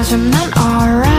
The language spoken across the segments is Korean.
cause I'm not alright.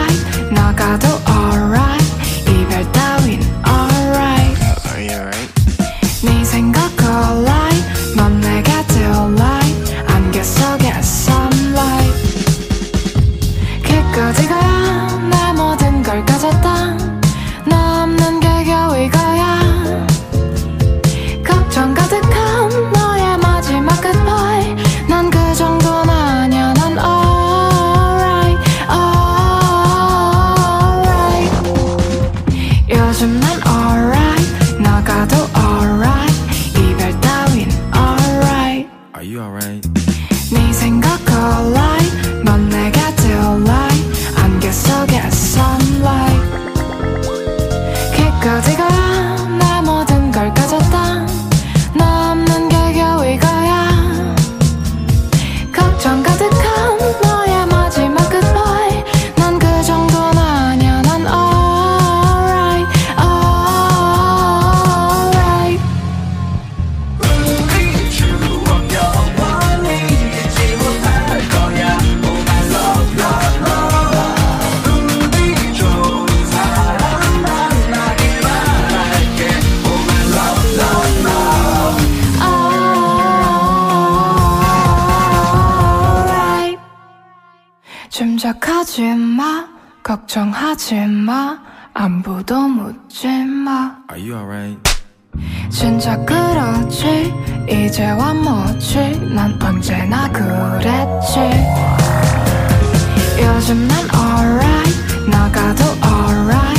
생각하지 마 걱정하지 마 안부도 묻지 마. Are you alright? 진짜 그렇지 이제와 뭐지? 난 언제나 그랬지. 요즘 난 alright 나가도 alright.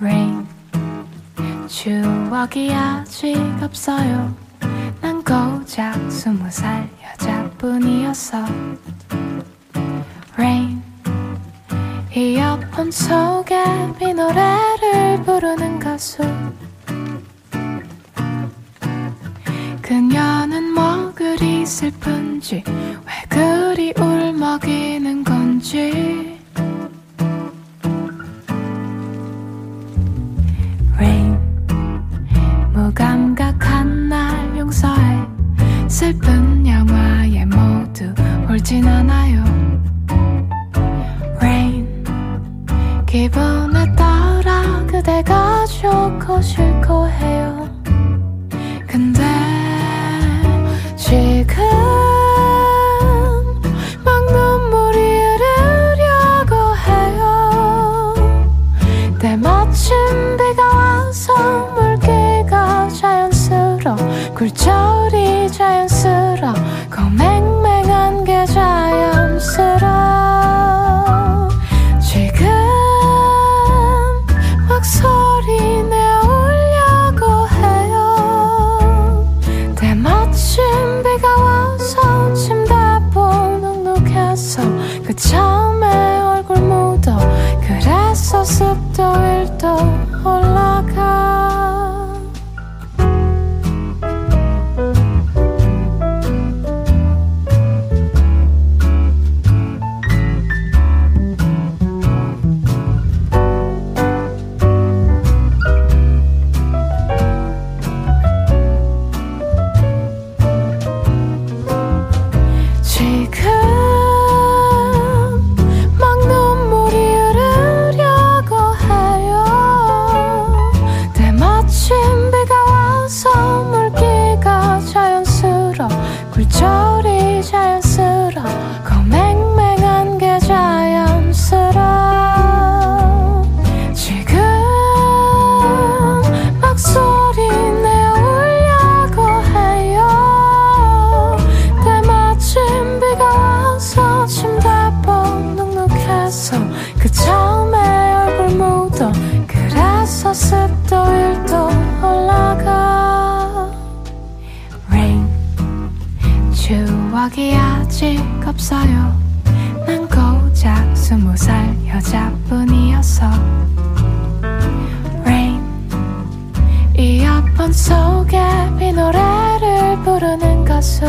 Rain. 추억이 아직 없어요. 난 고작 스무 살 여자뿐이었어 rain. 이어폰 속에 이 노래를 부르는 가수. 그녀는 뭐 그리 슬픈지 왜 그리 울먹이는 건지. 슬픈 영화의 모두 울진 않아요. Rain. 기분에 따라 그대가 좋고 싫고 해요. gossip 없어요. 난 고작 스무 살 여자뿐이었어. Rain. 이어폰 속에 비 노래를 부르는 가수.